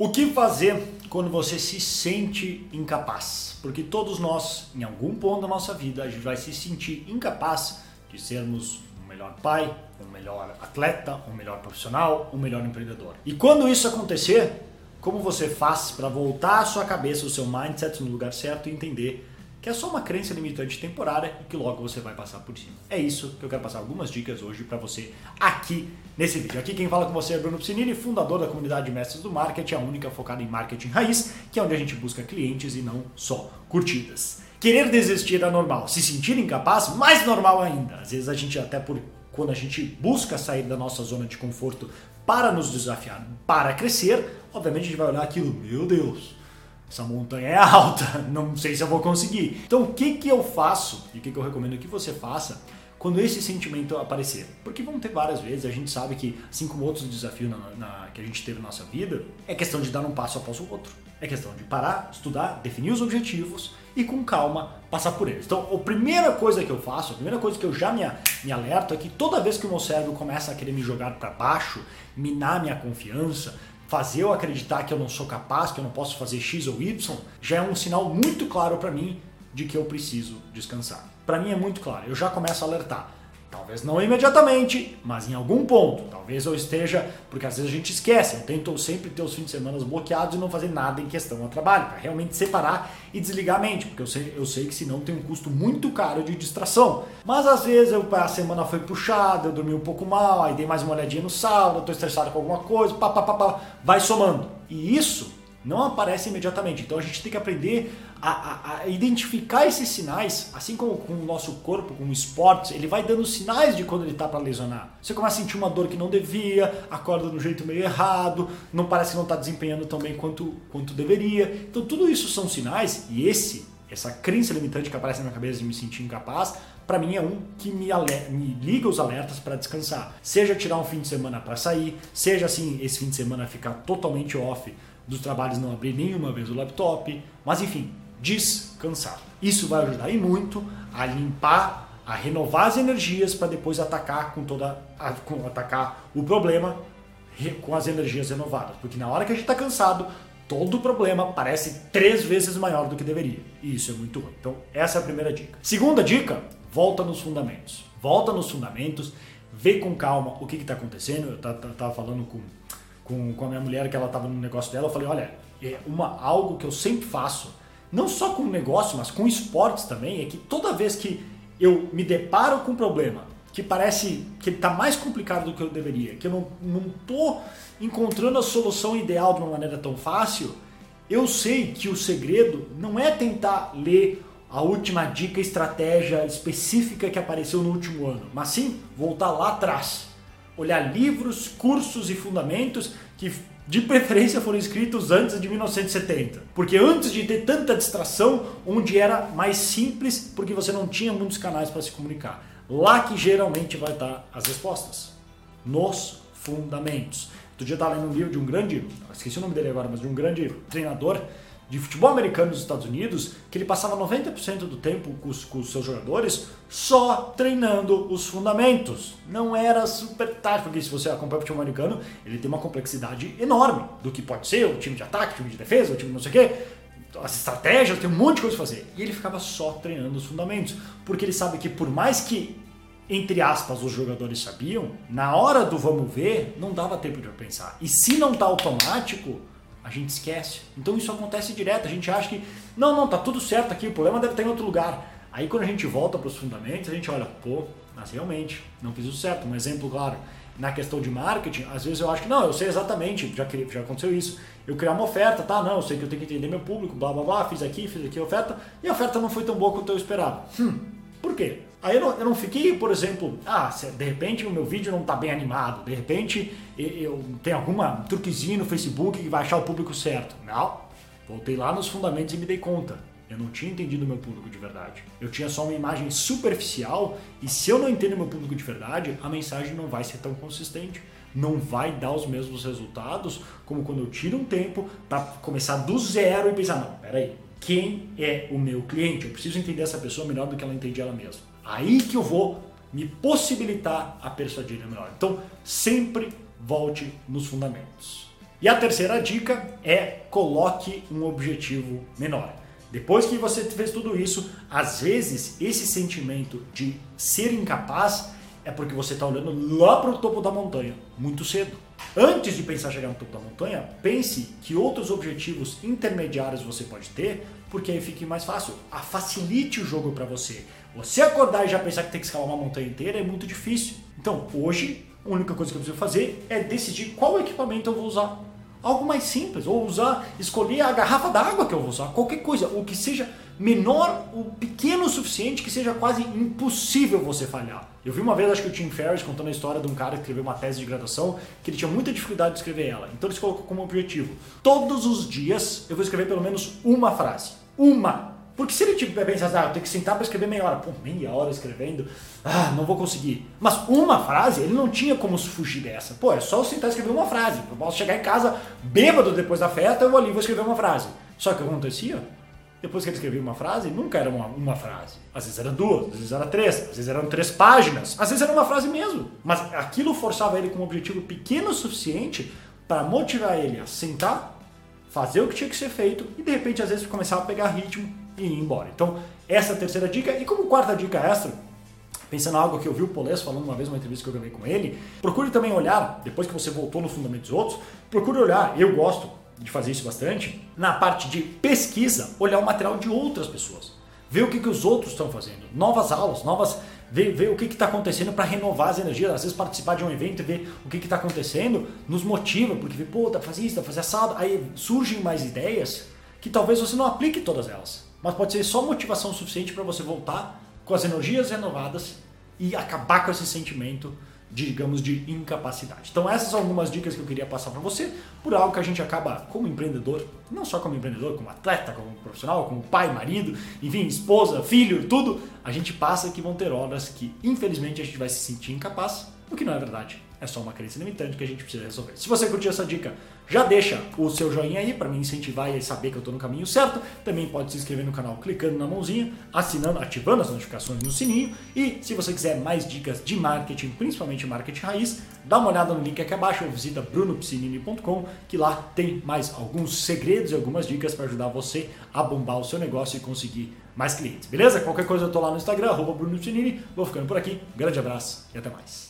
O que fazer quando você se sente incapaz? Porque todos nós, em algum ponto da nossa vida, a gente vai se sentir incapaz de sermos um melhor pai, um melhor atleta, um melhor profissional, um melhor empreendedor. E quando isso acontecer, como você faz para voltar a sua cabeça, o seu mindset no lugar certo e entender que é só uma crença limitante temporária e que logo você vai passar por cima. É isso que eu quero passar algumas dicas hoje para você aqui nesse vídeo. Aqui quem fala com você é Bruno Piscinini, fundador da comunidade de Mestres do Marketing, a única focada em marketing raiz, que é onde a gente busca clientes e não só curtidas. Querer desistir é normal, se sentir incapaz, mais normal ainda. Às vezes a gente até por quando a gente busca sair da nossa zona de conforto para nos desafiar, para crescer, obviamente a gente vai olhar aquilo, meu Deus, essa montanha é alta, não sei se eu vou conseguir. Então, o que, que eu faço e o que, que eu recomendo que você faça quando esse sentimento aparecer? Porque vão ter várias vezes, a gente sabe que, assim como outros desafios na, na, que a gente teve na nossa vida, é questão de dar um passo após o outro. É questão de parar, estudar, definir os objetivos e com calma passar por eles. Então, a primeira coisa que eu faço, a primeira coisa que eu já me, me alerto é que toda vez que o meu cérebro começa a querer me jogar para baixo, minar minha confiança, fazer eu acreditar que eu não sou capaz, que eu não posso fazer X ou Y, já é um sinal muito claro para mim de que eu preciso descansar. Para mim é muito claro, eu já começo a alertar. Talvez não imediatamente, mas em algum ponto. Talvez eu esteja, porque às vezes a gente esquece. Eu tento sempre ter os fins de semana bloqueados e não fazer nada em questão ao trabalho, para realmente separar e desligar a mente, porque eu sei, eu sei que senão tem um custo muito caro de distração. Mas às vezes eu, a semana foi puxada, eu dormi um pouco mal, aí dei mais uma olhadinha no sábado, estou estressado com alguma coisa, pá, pá, pá, pá, vai somando. E isso não aparece imediatamente. Então a gente tem que aprender a, a, a, identificar esses sinais, assim como com o nosso corpo, com o esporte, ele vai dando sinais de quando ele está para lesionar. Você começa a sentir uma dor que não devia, acorda do jeito meio errado, não parece que não está desempenhando tão bem quanto, quanto deveria. Então tudo isso são sinais e esse, essa crença limitante que aparece na minha cabeça de me sentir incapaz, para mim é um que me, me liga os alertas para descansar. Seja tirar um fim de semana para sair, seja assim esse fim de semana ficar totalmente off dos trabalhos não abrir nenhuma vez o laptop, mas enfim, descansar. Isso vai ajudar e muito a limpar, a renovar as energias para depois atacar com toda a, com, atacar o problema com as energias renovadas, porque na hora que a gente está cansado, todo o problema parece três vezes maior do que deveria. E isso é muito ruim. Então, essa é a primeira dica. Segunda dica, volta nos fundamentos. Volta nos fundamentos, vê com calma o que está acontecendo. Eu estava falando com com, com a minha mulher que ela estava no negócio dela, eu falei, olha, é uma, algo que eu sempre faço, não só com negócio, mas com esportes também, é que toda vez que eu me deparo com um problema que parece que está mais complicado do que eu deveria, que eu não, não tô encontrando a solução ideal de uma maneira tão fácil, eu sei que o segredo não é tentar ler a última dica, estratégia específica que apareceu no último ano, mas sim voltar lá atrás olhar livros, cursos e fundamentos que de preferência foram escritos antes de 1970. Porque antes de ter tanta distração, onde era mais simples, porque você não tinha muitos canais para se comunicar. Lá que geralmente vai estar as respostas. Nos fundamentos. Outro dia eu estava lendo um livro de um grande, esqueci o nome dele agora, mas de um grande treinador de futebol americano nos Estados Unidos que ele passava 90% do tempo com os, com os, seus jogadores só treinando os fundamentos. Não era super tático, porque se você acompanha o futebol americano, ele tem uma complexidade enorme do que pode ser o time de ataque, o time de defesa, o time não sei o quê. As estratégias, tem um monte de coisa pra fazer. E ele ficava só treinando os fundamentos, porque ele sabe que por mais que entre aspas, os jogadores sabiam, na hora do vamos ver, não dava tempo de pensar. E se não tá automático, a gente esquece. Então isso acontece direto, a gente acha que não, não, tá tudo certo aqui, o problema deve estar em outro lugar. Aí quando a gente volta para os fundamentos, a gente olha, pô, mas realmente, não fiz o certo. Um exemplo claro, na questão de marketing, às vezes eu acho que não, eu sei exatamente, já, já aconteceu isso. Eu criar uma oferta, tá? Não, eu sei que eu tenho que entender meu público, blá blá blá, fiz aqui, fiz aqui a oferta, e a oferta não foi tão boa quanto eu esperava. Hum, por quê? Aí eu não, eu não fiquei, por exemplo, ah, de repente o meu vídeo não está bem animado, de repente eu tenho alguma truquezinho no Facebook que vai achar o público certo. Não, voltei lá nos fundamentos e me dei conta. Eu não tinha entendido meu público de verdade. Eu tinha só uma imagem superficial e se eu não entendo meu público de verdade, a mensagem não vai ser tão consistente. Não vai dar os mesmos resultados como quando eu tiro um tempo para começar do zero e pensar, não, peraí, quem é o meu cliente? Eu preciso entender essa pessoa melhor do que ela entende ela mesma. Aí que eu vou me possibilitar a persuadir melhor. Então, sempre volte nos fundamentos. E a terceira dica é coloque um objetivo menor. Depois que você fez tudo isso, às vezes esse sentimento de ser incapaz é porque você está olhando lá para o topo da montanha, muito cedo. Antes de pensar em chegar no topo da montanha, pense que outros objetivos intermediários você pode ter, porque aí fique mais fácil. A facilite o jogo para você. Você acordar e já pensar que tem que escalar uma montanha inteira é muito difícil. Então, hoje, a única coisa que eu preciso fazer é decidir qual equipamento eu vou usar. Algo mais simples, ou usar, escolher a garrafa d'água que eu vou usar, qualquer coisa, o que seja menor, o pequeno o suficiente que seja quase impossível você falhar. Eu vi uma vez, acho que o Tim Ferriss contando a história de um cara que escreveu uma tese de graduação que ele tinha muita dificuldade de escrever ela. Então ele se colocou como objetivo: todos os dias eu vou escrever pelo menos uma frase. Uma! Porque se ele tipo, pensar, ah, eu tenho que sentar para escrever meia hora, pô, meia hora escrevendo, ah, não vou conseguir. Mas uma frase, ele não tinha como fugir dessa. Pô, é só eu sentar e escrever uma frase. Eu posso chegar em casa bêbado depois da festa, eu vou ali e vou escrever uma frase. Só que o que acontecia? Depois que ele escrevia uma frase, nunca era uma, uma frase. Às vezes era duas, às vezes era três, às vezes eram três páginas, às vezes era uma frase mesmo. Mas aquilo forçava ele com um objetivo pequeno o suficiente para motivar ele a sentar, fazer o que tinha que ser feito e de repente às vezes começava a pegar ritmo e ir embora. Então, essa é a terceira dica. E como quarta dica extra, pensando em algo que eu vi o Polés falando uma vez numa entrevista que eu gravei com ele, procure também olhar, depois que você voltou no Fundamentos Outros, procure olhar, eu gosto de fazer isso bastante, na parte de pesquisa, olhar o material de outras pessoas. Ver o que, que os outros estão fazendo. Novas aulas, novas. Ver, ver o que está acontecendo para renovar as energias. Às vezes participar de um evento e ver o que está acontecendo nos motiva, porque vê, pô, pra fazer isso, pra fazer assado. Aí surgem mais ideias que talvez você não aplique todas elas mas pode ser só motivação suficiente para você voltar com as energias renovadas e acabar com esse sentimento, digamos, de incapacidade. Então essas são algumas dicas que eu queria passar para você, por algo que a gente acaba como empreendedor, não só como empreendedor, como atleta, como profissional, como pai, marido, enfim, esposa, filho, tudo, a gente passa que vão ter horas que infelizmente a gente vai se sentir incapaz, o que não é verdade. É só uma crença limitante que a gente precisa resolver. Se você curtiu essa dica, já deixa o seu joinha aí para me incentivar e saber que eu estou no caminho certo. Também pode se inscrever no canal clicando na mãozinha, assinando, ativando as notificações no sininho. E se você quiser mais dicas de marketing, principalmente marketing raiz, dá uma olhada no link aqui abaixo ou visita brunopsinini.com que lá tem mais alguns segredos e algumas dicas para ajudar você a bombar o seu negócio e conseguir mais clientes. Beleza? Qualquer coisa eu estou lá no Instagram, arroba Bruno Vou ficando por aqui. Grande abraço e até mais.